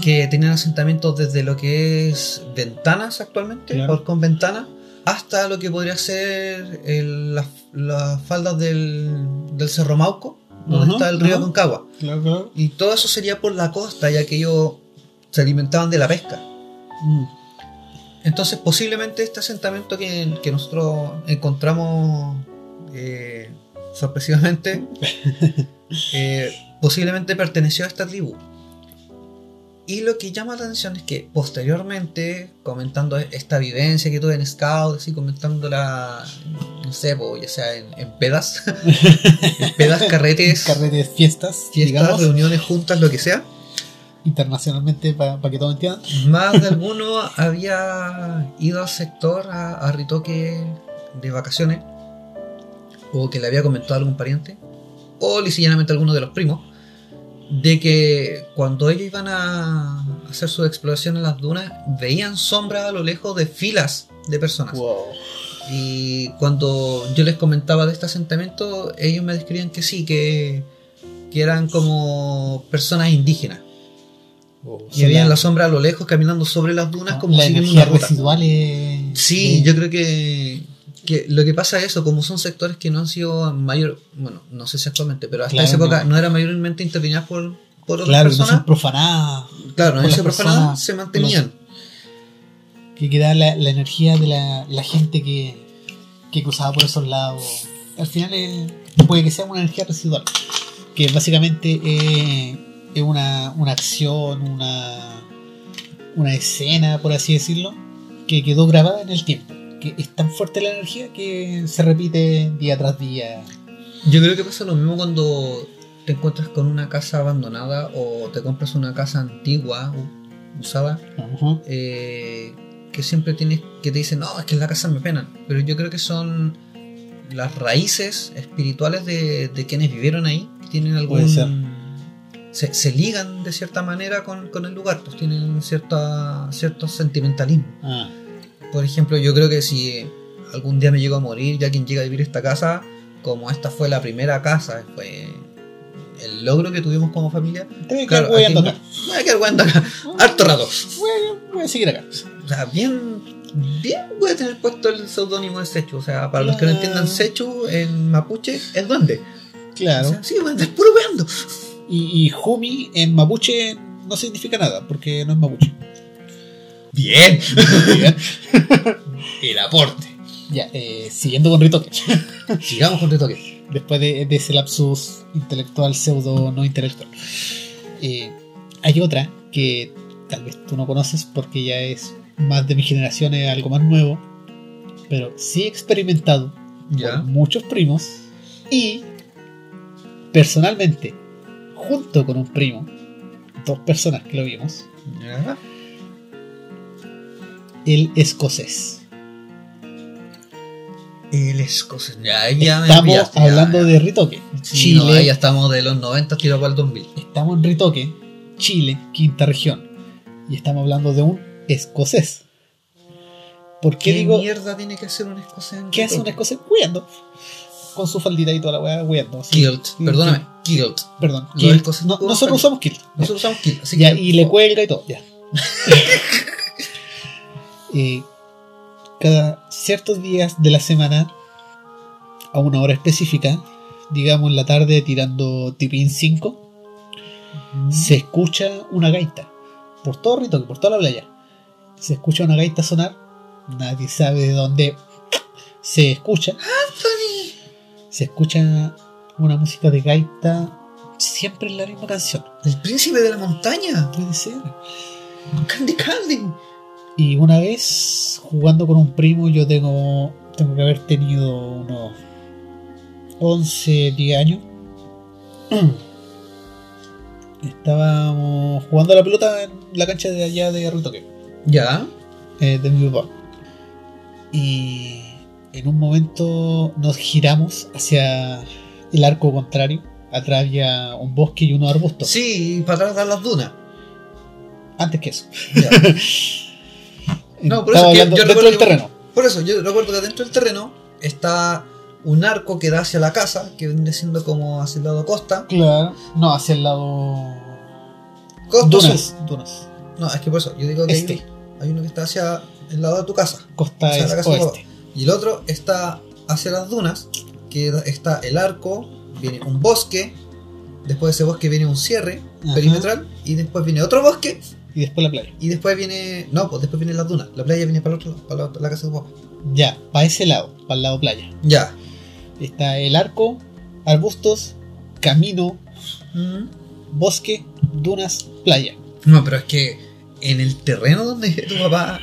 que tenían asentamientos desde lo que es Ventanas actualmente, Claro. o con Ventana, hasta lo que podría ser el- las, las faldas del, del Cerro Mauco, donde está el río ajá. Concagua. claro, claro. Y todo eso sería por la costa, ya que ellos se alimentaban de la pesca. Mm, Entonces, posiblemente este asentamiento que, que nosotros encontramos eh, sorpresivamente, eh, posiblemente perteneció a esta tribu. Y lo que llama la atención es que posteriormente, comentando esta vivencia que tuve en Scout, así comentándola, no sé, po, ya sea en, en pedas, en pedas, carretes, Carretes, fiestas, fiestas, digamos, reuniones juntas, lo que sea. internacionalmente para que todos entiendan. Más de alguno había ido al sector a, a Ritoque de vacaciones, o que le había comentado a algún pariente, o lisillanamente a alguno de los primos, de que cuando ellos iban a hacer su exploración en las dunas, veían sombras a lo lejos de filas de personas. Wow. Y cuando yo les comentaba de este asentamiento, ellos me describían que sí, que, que eran como personas indígenas. Wow. Y veían la sombra a lo lejos caminando sobre las dunas como la siguiendo energía una ruta. residual es- Sí, de- yo creo que, que lo que pasa es eso, como son sectores que no han sido mayor, bueno, no sé si actualmente, pero hasta Claro, esa época no. no, eran mayormente intervenidas por, por otras Claro, no personas. son profanadas. claro, no profanaban, personas, se mantenían. Que queda la, la energía de la, la gente que, que cruzaba por esos lados. Al final es- puede que sea una energía residual. Que básicamente eh, es una, una acción, una, una escena, por así decirlo, que quedó grabada en el tiempo. Que es tan fuerte la energía que se repite día tras día. Yo creo que pasa lo mismo cuando te encuentras con una casa abandonada o te compras una casa antigua, usada, Ajá. eh, que siempre tienes que te dicen, no, es que en la casa me penan. Pero yo creo que son las raíces espirituales de, de quienes vivieron ahí, que tienen algún... Puede ser. Se, se ligan de cierta manera con, con el lugar, pues tienen cierta, cierto sentimentalismo. Ah, Por ejemplo, yo creo que si algún día me llego a morir y alguien llega a vivir esta casa, como esta fue la primera casa, fue el logro que tuvimos como familia. te voy a quedar hueando acá. me voy a quedar hueando acá, harto rato. Voy a- voy voy a seguir acá. O sea, bien, bien voy a tener puesto el seudónimo de Sechu. O sea, para los que no Claro. entiendan Sechu en mapuche, es duende. Claro. O sea, sí, voy a andar puro weando. Y, y Humi en mapuche no significa nada, porque no es mapuche. Bien. Bien. El aporte. ya, eh, siguiendo con Ritoque. Sigamos con retoque. Después de, de ese lapsus intelectual, pseudo no intelectual. Eh, hay otra que tal vez tú no conoces porque ya es más de mi generación, es algo más nuevo. Pero sí he experimentado Ya. con muchos primos y personalmente, junto con un primo, dos personas que lo vimos, Ya. El escocés. El escocés. Ya, ya me Estamos pillaste, ya, hablando ya. de Ritoque. Sí, Chile, no, ya estamos de los 90 tirado para el 2000. estamos en Ritoque, Chile, quinta región. Y estamos hablando de un escocés. ¿Por qué, ¿Qué digo mierda tiene que hacer un escocés? en qué hace un escocés huyendo? Con su faldita y toda la weá huyendo. así. Kilt. Sí, Perdóname, sí. Kilt. Perdón, kilt. No, nosotros usamos kilt. Nosotros usamos Kilt. Así Ya, que, y le cuelga y todo, ya. Eh, cada ciertos días de la semana, a una hora específica, digamos en la tarde tirando tipín 5, se escucha una gaita. Por todo Ritoque, por toda la playa. Se escucha una gaita sonar. Nadie sabe de dónde se escucha. Anthony. Se escucha una música de gaita. Siempre en la misma canción. El príncipe de la montaña. Puede ser. Candy Candy. Y una vez jugando con un primo, yo tengo, tengo que haber tenido unos 11, 10 años. Estábamos jugando a la pelota en la cancha de allá de Ritoque, Ya. eh, de mi papá. Y en un momento nos giramos hacia el arco contrario. Atrás había un bosque y unos arbustos. Sí, para atrás de las dunas. Antes que eso. Ya. No, por eso que yo dentro recuerdo del que- terreno. Por eso, yo recuerdo que dentro del terreno está un arco que da hacia la casa, que viene siendo como hacia el lado costa. Claro. No, hacia el lado. Costa Dunas. sur. Dunas. No, es que por eso, yo digo que hay Este. uno- hay uno que está hacia el lado de tu casa. Costa O sea, la casa oeste. Y el otro está hacia las dunas, que está el arco, viene un bosque, después de ese bosque viene un cierre Ajá. perimetral, y después viene otro bosque, Y después la playa. y después viene... No, pues después vienen las dunas. La playa viene para, el otro, para la, la casa de tu papá. Ya, para ese lado, para el lado playa. Ya. Está el arco, arbustos, camino, Mm. bosque, dunas, playa. No, pero es que en el terreno donde tu papá...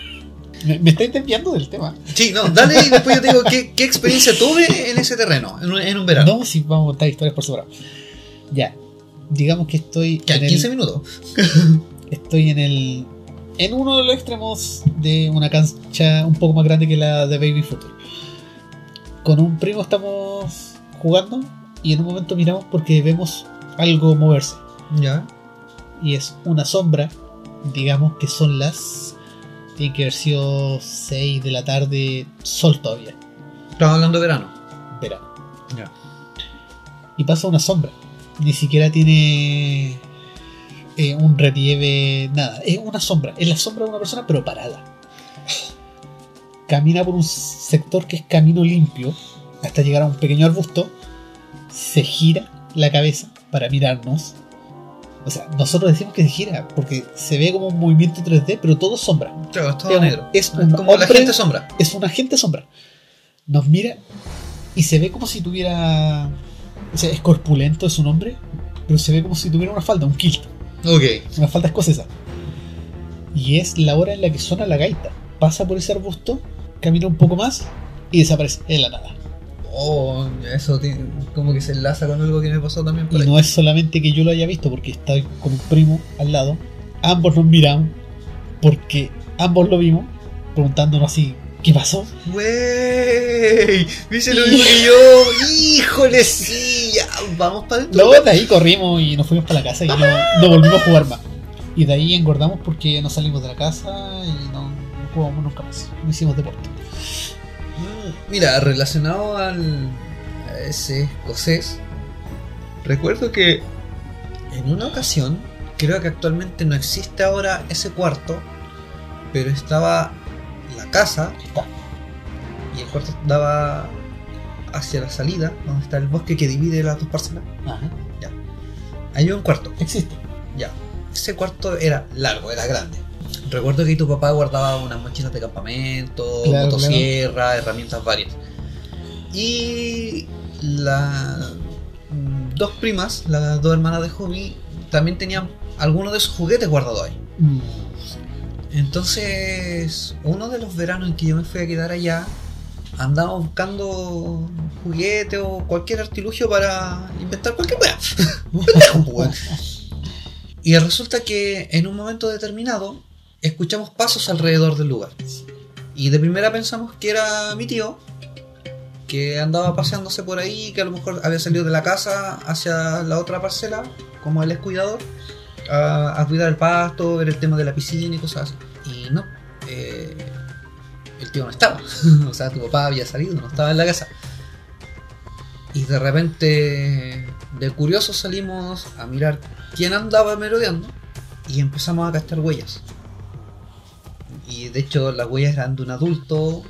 Me, me estáis desviando del tema. Sí, no, dale y después yo te digo qué, qué experiencia tuve en ese terreno, en un, en un verano. No, si vamos a contar historias por separado. Ya, digamos que estoy Que en a el- 15 minutos. Estoy en el en uno de los extremos de una cancha un poco más grande que la de Baby Fútbol. Con un primo estamos jugando y en un momento miramos porque vemos algo moverse Ya. y es una sombra, digamos que son las tiene que haber sido 6 de la tarde, sol todavía, Estamos hablando de verano. verano. Ya. Y pasa una sombra, ni siquiera tiene eh, un relieve, nada, es una sombra, es la sombra de una persona pero parada. Camina por un sector que es camino limpio hasta llegar a un pequeño arbusto, se gira la cabeza para mirarnos. O sea, nosotros decimos que se gira porque se ve como un movimiento 3D, pero todo sombra. Claro, es todo Es negro. es un como la hombre- gente sombra. Es un agente sombra. Nos mira y se ve como si tuviera. O sea, es corpulento, es un hombre, pero se ve como si tuviera una falda, un kilt, Ok. una falda escocesa. Y es la hora en la que suena la gaita. Pasa por ese arbusto, camina un poco más y desaparece en la nada. Oh, eso tiene- como que se enlaza con algo que me pasó también por Y ahí. no es solamente que yo lo haya visto, porque estoy con un primo al lado. Ambos nos miramos, porque ambos lo vimos, preguntándonos así, ¿qué pasó? Wey, dice lo mismo que yo. Híjole, sí, vamos para adentro. Luego de ahí corrimos y nos fuimos para la casa y no, no volvimos a jugar más. Y de ahí engordamos porque no salimos de la casa y no, no jugamos nunca más. No hicimos deporte. Mm, Mira, relacionado al a ese escocés, recuerdo que en una ocasión, creo que actualmente no existe ahora ese cuarto, pero estaba la casa Está. y el cuarto daba hacia la salida, donde está el bosque que divide las dos parcelas. Ajá. Había un cuarto. Existe. Ya. Ese cuarto era largo, era grande. Recuerdo que tu papá guardaba unas mochilas de campamento, Claro, motosierra, herramientas varias. Y las dos primas, las dos hermanas de Hobby, también tenían algunos de sus juguetes guardados ahí. Mm, Entonces, uno de los veranos en que yo me fui a quedar allá, andaba buscando juguete o cualquier artilugio para inventar cualquier weón. y resulta que en un momento determinado escuchamos pasos alrededor del lugar. Y de primera pensamos que era mi tío, que andaba paseándose por ahí, que a lo mejor había salido de la casa hacia la otra parcela, como él es cuidador, a, a cuidar el pasto, ver el tema de la piscina y cosas así. Y no, eh, el tío no estaba. o sea, tu papá había salido, no estaba en la casa. Y de repente, de curiosos salimos a mirar quién andaba merodeando y empezamos a gastar huellas. Y de hecho las huellas eran de un adulto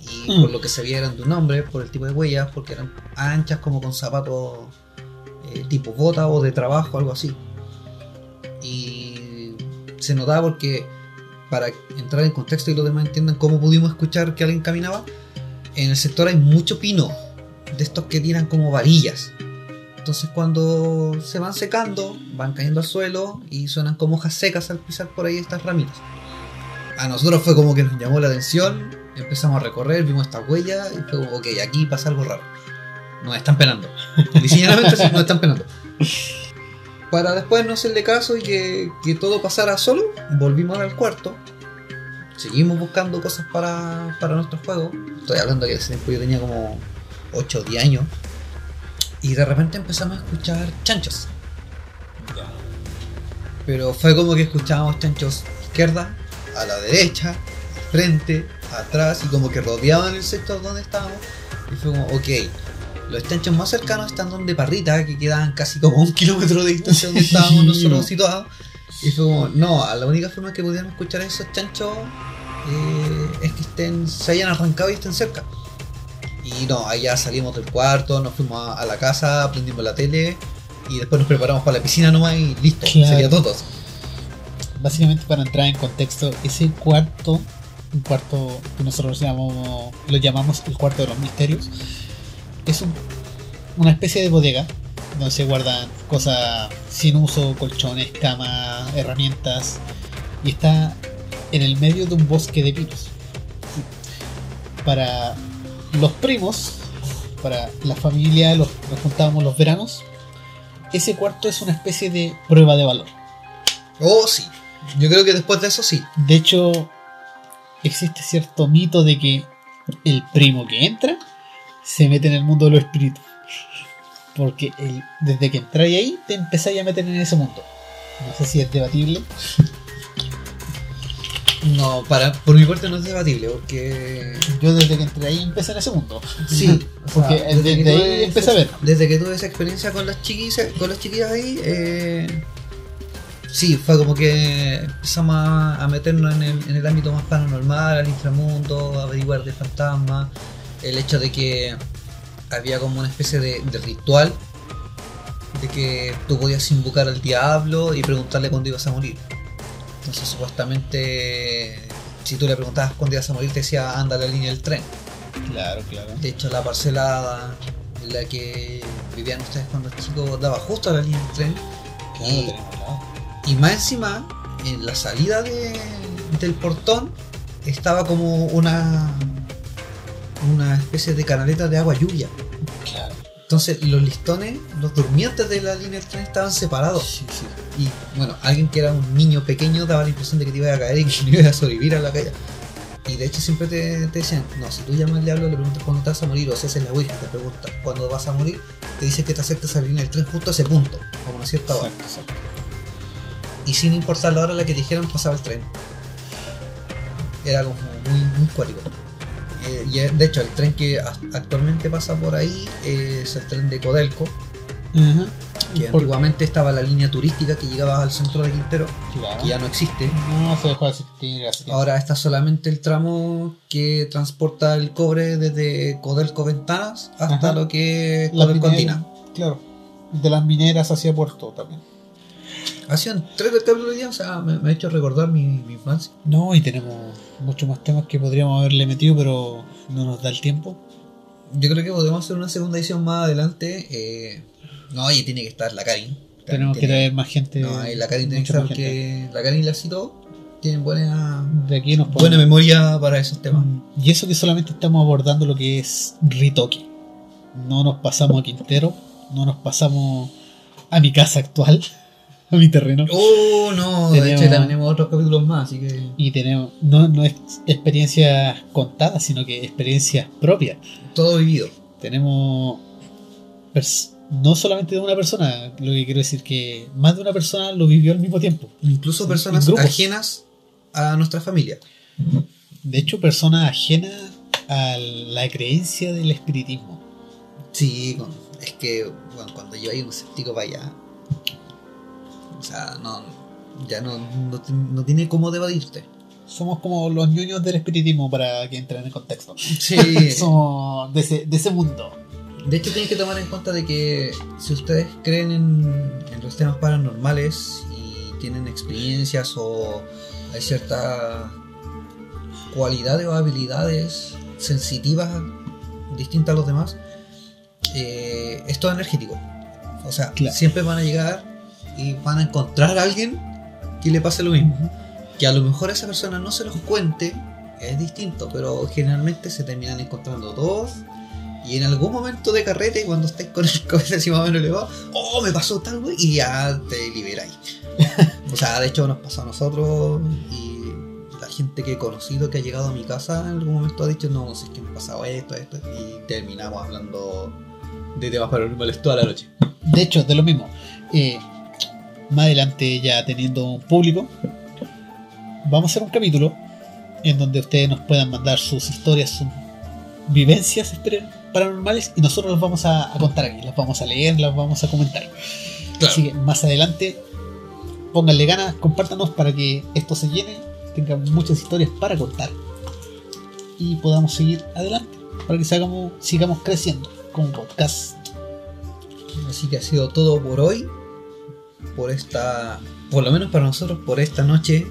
y Mm. por lo que se veía eran de un hombre por el tipo de huellas, porque eran anchas como con zapatos eh, tipo bota o de trabajo, algo así. Y se notaba porque, para entrar en contexto y los demás entiendan cómo pudimos escuchar que alguien caminaba, en el sector hay mucho pino, de estos que tiran como varillas. Entonces cuando se van secando, van cayendo al suelo y suenan como hojas secas al pisar por ahí estas ramitas. A nosotros fue como que nos llamó la atención, empezamos a recorrer, vimos estas huellas y fue como, ok, aquí pasa algo raro. Nos están penando. Diseñadamente sí, nos están penando. Para después no hacerle caso y que, que todo pasara solo, volvimos al cuarto. Seguimos buscando cosas para, para nuestro juego. Estoy hablando que ese tiempo yo tenía como 8 o 10 años. Y de repente empezamos a escuchar chanchos. Pero fue como que escuchábamos chanchos izquierda, a la derecha, frente, atrás y como que rodeaban el sector donde estábamos. Y fue como, ok, los chanchos más cercanos están donde Parrita, que quedaban casi como un kilómetro de distancia donde estábamos nosotros situados. Y fue como, no, la única forma que pudiéramos escuchar a esos chanchos eh, es que estén, se hayan arrancado y estén cerca. Y no, allá salimos del cuarto, nos fuimos a, a la casa, prendimos la tele y después nos preparamos para la piscina nomás y listo, Claro. sería todo. Básicamente para entrar en contexto, ese cuarto, un cuarto que nosotros llamamos, lo llamamos el cuarto de los misterios, es un- una especie de bodega donde se guardan cosas sin uso, colchones, camas, herramientas, y está en el medio de un bosque de pinos. Para los primos, para la familia, los, nos juntábamos los veranos, ese cuarto es una especie de prueba de valor. Oh, sí. Yo creo que después de eso sí. De hecho, existe cierto mito de que el primo que entra se mete en el mundo de los espíritus. Porque el- desde que entráis ahí, te empezáis a meter en ese mundo. No sé si es debatible. No, para, por mi parte no es debatible, porque. Yo desde que entré ahí empecé en ese mundo. Sí, Porque sea, desde que ahí empecé a ver. Desde que tuve esa experiencia con las chiquillas, con las chiquillas ahí, eh, sí, fue como que empezamos a, a meternos en el, en el ámbito más paranormal, al inframundo, a averiguar de fantasmas, el hecho de que había como una especie de, de ritual de que tú podías invocar al diablo y preguntarle cuándo ibas a morir. Entonces supuestamente si tú le preguntabas cuándo ibas a morir te decía anda a la línea del tren. Claro, claro. De hecho, la parcela en la que vivían ustedes cuando chicos daba justo a la línea del tren. Claro, Y-. Y más encima, en la salida de- del portón estaba como una una especie de canaleta de agua lluvia. Claro. Entonces los listones, los durmientes de la línea del tren estaban separados. Sí, sí. Y bueno, alguien que era un niño pequeño daba la impresión de que te iba a caer y que no ibas a sobrevivir a la caída. Y de hecho siempre te, te decían, no, si tú llamas al diablo le preguntas cuándo te vas a morir, o si haces la Ouija te pregunta cuándo vas a morir, te dice que te acerques a la línea del tren justo a ese punto, como una cierta hora. Exacto, exacto. Y sin importar la hora a la que te dijeran pasaba el tren. Era como muy, muy cuático. Eh, y eh, de hecho el tren que actualmente pasa por ahí es el tren de Codelco. Que Por- antiguamente estaba la línea turística que llegaba al centro de Quintero, Claro. que ya no existe. No se dejó de existir. Ahora está solamente el tramo que transporta el cobre desde Codelco Ventanas hasta Ajá. lo que es Codelco Andina. Claro. De las mineras hacia Puerto también. Hacían tres del capítulo de o sea, me, me ha hecho recordar mi, mi infancia. No, y tenemos muchos más temas que podríamos haberle metido, pero no nos da el tiempo. Yo creo que podemos hacer una segunda edición más adelante. eh, no, y tiene que estar la Karin. Tenemos que traer más gente. No, y la Karin tiene que estar gente. porque la Karin la cito tienen buena, De aquí nos buena memoria para esos temas. Mm, Y eso que solamente estamos abordando lo que es Ritoki. No nos pasamos a Quintero, no nos pasamos a mi casa actual, a mi terreno. Oh, no, de hecho también tenemos otros capítulos más, así que Y tenemos, no, no es experiencias contadas, sino que experiencias propias. todo vivido. Tenemos no solamente de una persona, lo que quiero decir que más de una persona lo vivió al mismo tiempo. Incluso personas ajenas a nuestra familia. De hecho, personas ajenas a la creencia del espiritismo. Sí, es que bueno, cuando yo hay un escéptico para allá, sea, no, ya no, no, ti- no tiene cómo debatirte. Somos como los ñoños del espiritismo para que entren en contexto. Sí, Somos de ese, de ese mundo. de hecho tienes que tomar en cuenta de que si ustedes creen en, en los temas paranormales y tienen experiencias o hay ciertas cualidades o habilidades sensitivas distintas a los demás, eh, es todo energético. O sea, Claro. siempre van a llegar y van a encontrar a alguien que le pase lo mismo. Que a lo mejor esa persona no se los cuente, es distinto, pero generalmente se terminan encontrando todos. Y en algún momento de carrete, cuando estáis con el cabeza más o menos elevado, oh, me pasó tal, güey, y ya te liberáis. o sea, de hecho nos pasó a nosotros y la gente que he conocido que ha llegado a mi casa en algún momento ha dicho, no, no sé qué me ha pasado esto, esto, y terminamos hablando de temas paranormales toda la noche. De hecho, de lo mismo. Eh, más adelante, ya teniendo un público, vamos a hacer un capítulo en donde ustedes nos puedan mandar sus historias, sus vivencias paranormales y nosotros las vamos a, a contar aquí, las vamos a leer, las vamos a comentar. Así que más adelante, pónganle ganas, compártanos para que esto se llene, tenga muchas historias para contar y podamos seguir adelante, para que sigamos, sigamos creciendo con un podcast. Así que ha sido todo por hoy. Por esta. Por lo menos para nosotros, por esta noche.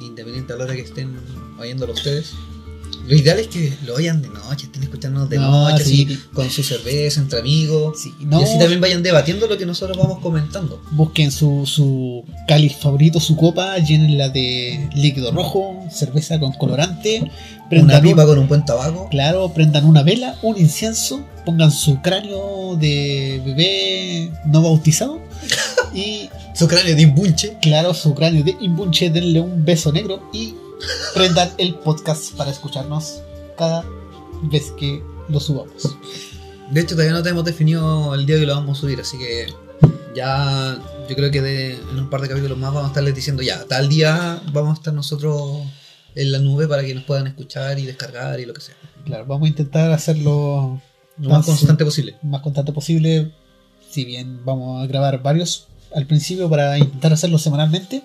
Independiente a la hora que estén oyéndolo ustedes. Lo ideal es que lo oyan de noche, estén escuchándonos de No, noche, sí. así, con su cerveza, entre amigos. Sí, no, Y así también vayan debatiendo lo que nosotros vamos comentando. Busquen su, su cáliz favorito, su copa, llenenla de líquido rojo, cerveza con colorante, Una prendan pipa un- con un buen tabaco. claro, prendan una vela, un incienso, pongan su cráneo de bebé no bautizado y Su cráneo de imbunche. claro, su cráneo de imbunche, denle un beso negro y prendan el podcast para escucharnos cada vez que lo subamos. De hecho, todavía no tenemos definido el día que lo vamos a subir, así que ya yo creo que de- en un par de capítulos más vamos a estarles diciendo ya, tal día vamos a estar nosotros en la nube para que nos puedan escuchar y descargar y lo que sea. Claro, vamos a intentar hacerlo Lo más constante posible. más constante posible. Si bien vamos a grabar varios al principio para intentar hacerlo semanalmente,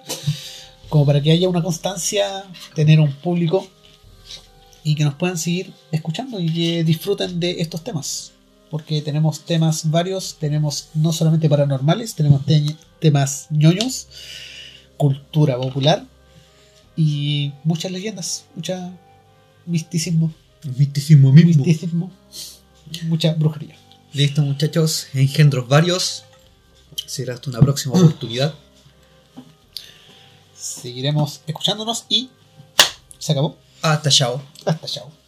como para que haya una constancia, tener un público y que nos puedan seguir escuchando y que disfruten de estos temas. Porque tenemos temas varios, tenemos no solamente paranormales, tenemos te- temas ñoños, cultura popular y muchas leyendas, mucha misticismo, Misticismo misticismo, mucha brujería. Listo, muchachos, engendros varios. Será hasta una próxima oportunidad. Seguiremos escuchándonos y se acabó. Hasta chao. Hasta chao.